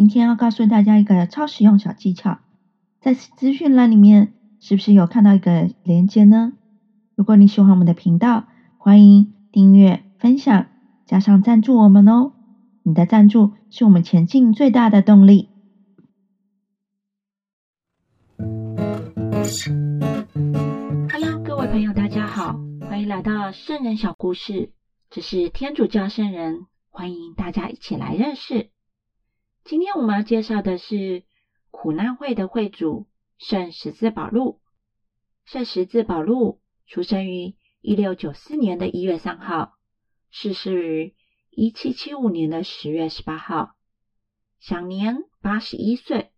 今天要告诉大家一个超实用小技巧，在资讯栏里面是不是有看到一个连接呢？如果你喜欢我们的频道，欢迎订阅、分享，加上赞助我们哦。你的赞助是我们前进最大的动力。Hello，各位朋友，大家好，欢迎来到圣人小故事。这是天主教圣人，欢迎大家一起来认识。今天我们要介绍的是苦难会的会主圣十字宝禄。圣十字宝禄出生于一六九四年的一月三号，逝世于一七七五年的十月十八号，享年八十一岁。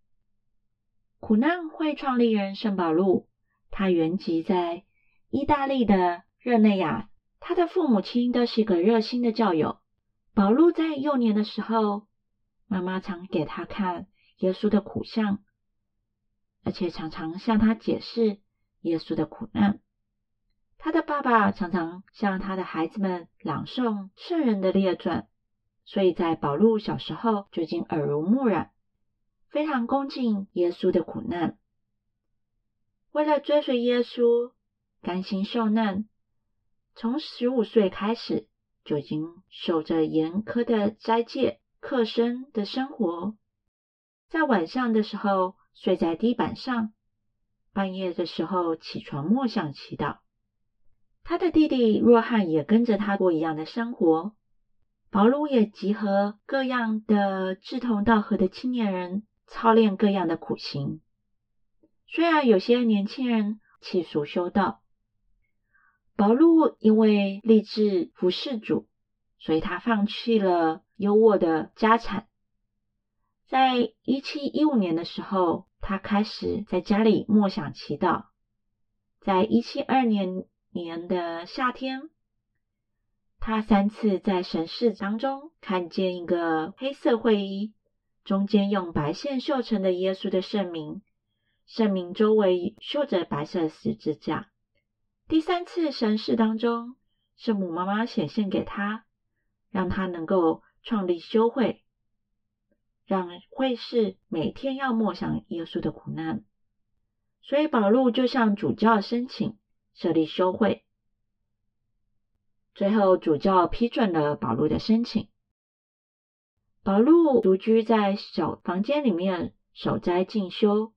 苦难会创立人圣保禄，他原籍在意大利的热内亚，他的父母亲都是一个热心的教友。保禄在幼年的时候，妈妈常给他看耶稣的苦相，而且常常向他解释。耶稣的苦难，他的爸爸常常向他的孩子们朗诵圣人的列传，所以在保禄小时候就已经耳濡目染，非常恭敬耶稣的苦难。为了追随耶稣，甘心受难，从十五岁开始就已经守着严苛的斋戒、克生的生活，在晚上的时候睡在地板上。半夜的时候起床默想祈祷，他的弟弟若翰也跟着他过一样的生活。保禄也集合各样的志同道合的青年人，操练各样的苦行。虽然有些年轻人弃俗修道，保禄因为立志服侍主，所以他放弃了优渥的家产。在一七一五年的时候。他开始在家里默想祈祷。在一七二年年的夏天，他三次在神室当中看见一个黑色会衣，中间用白线绣成的耶稣的圣名，圣名周围绣着白色十字架。第三次神室当中，圣母妈妈显现给他，让他能够创立修会。让会士每天要默想耶稣的苦难，所以保禄就向主教申请设立修会。最后主教批准了保禄的申请。保禄独居在小房间里面守斋静修，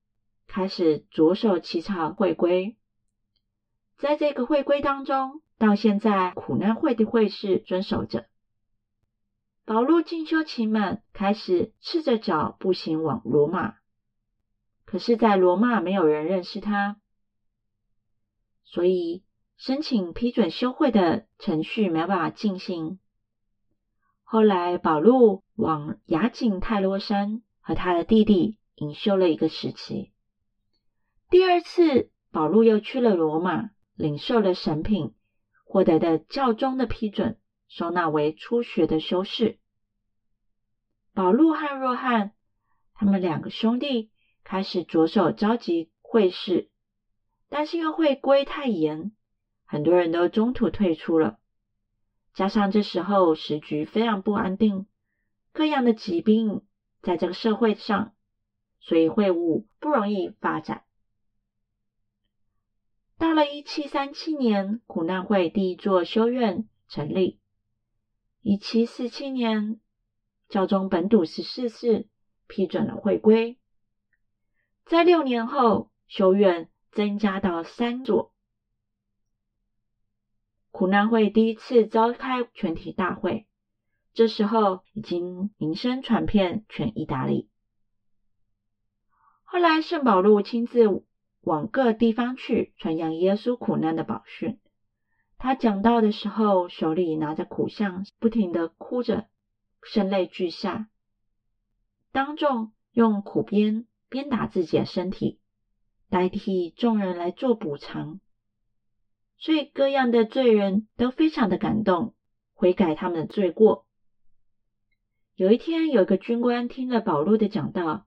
开始着手起草会规。在这个会规当中，到现在苦难会的会士遵守着。保禄进修期满，开始赤着脚步行往罗马。可是，在罗马没有人认识他，所以申请批准修会的程序没办法进行。后来，保禄往雅景泰罗山和他的弟弟隐修了一个时期。第二次，保禄又去了罗马，领受了神品，获得的教宗的批准。收纳为初学的修士。保禄和若翰，他们两个兄弟开始着手召集会士，但是因为会规太严，很多人都中途退出了。加上这时候时局非常不安定，各样的疾病在这个社会上，所以会务不容易发展。到了一七三七年，苦难会第一座修院成立。一七四七年，教宗本笃十四世批准了会归。在六年后，修院增加到三座。苦难会第一次召开全体大会，这时候已经名声传遍全意大利。后来，圣保禄亲自往各地方去传扬耶稣苦难的宝训。他讲道的时候，手里拿着苦相，不停的哭着，声泪俱下。当众用苦鞭鞭打自己的身体，代替众人来做补偿。所以各样的罪人都非常的感动，悔改他们的罪过。有一天，有个军官听了保禄的讲道，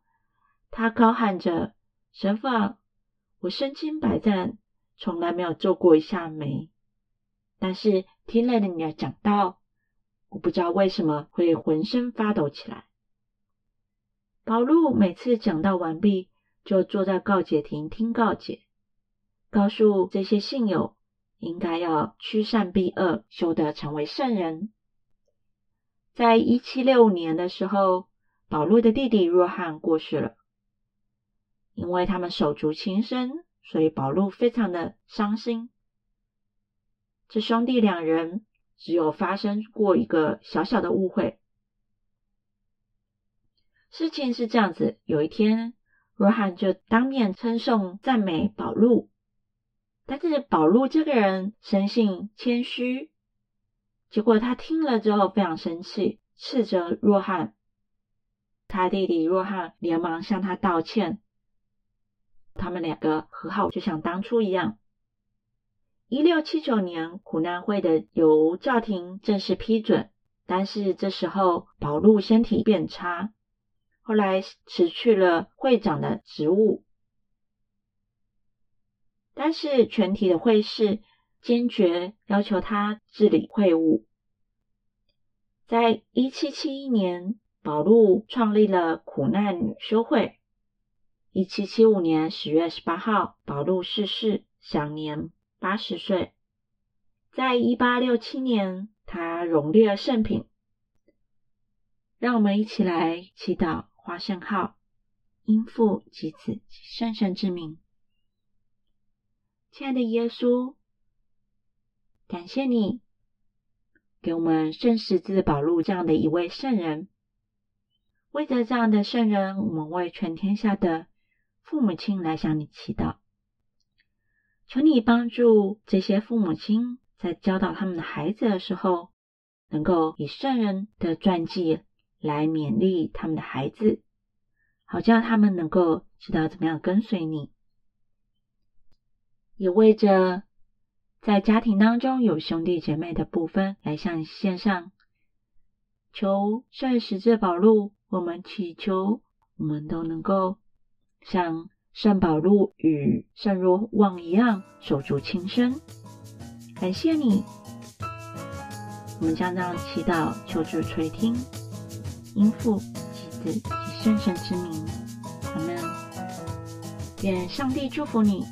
他高喊着：“神父，我身经百战，从来没有皱过一下眉。”但是听了你的讲道，我不知道为什么会浑身发抖起来。保禄每次讲道完毕，就坐在告解亭听告解，告诉这些信友应该要驱善避恶，修得成为圣人。在一七六五年的时候，保禄的弟弟若翰过世了，因为他们手足情深，所以保禄非常的伤心。这兄弟两人只有发生过一个小小的误会。事情是这样子：有一天，若翰就当面称颂赞美保禄，但是保禄这个人生性谦虚，结果他听了之后非常生气，斥责若翰。他弟弟若翰连忙向他道歉，他们两个和好，就像当初一样。一六七九年，苦难会的由教廷正式批准，但是这时候保禄身体变差。后来辞去了会长的职务，但是全体的会士坚决要求他治理会务。在一七七一年，保禄创立了苦难女修会。一七七五年十月十八号，保禄逝世，享年八十岁。在一八六七年，他荣列圣品。让我们一起来祈祷。华圣号，因父及子及圣神之名。亲爱的耶稣，感谢你给我们圣十字宝路这样的一位圣人。为着这样的圣人，我们为全天下的父母亲来向你祈祷。求你帮助这些父母亲，在教导他们的孩子的时候，能够以圣人的传记。来勉励他们的孩子，好叫他们能够知道怎么样跟随你。也为着在家庭当中有兄弟姐妹的部分，来向线上求圣十字宝路，我们祈求我们都能够像善宝路与善若望一样守住轻生。感谢你，我们将这样祈祷，求助垂听。应父及子及圣神之名，阿门。愿上帝祝福你。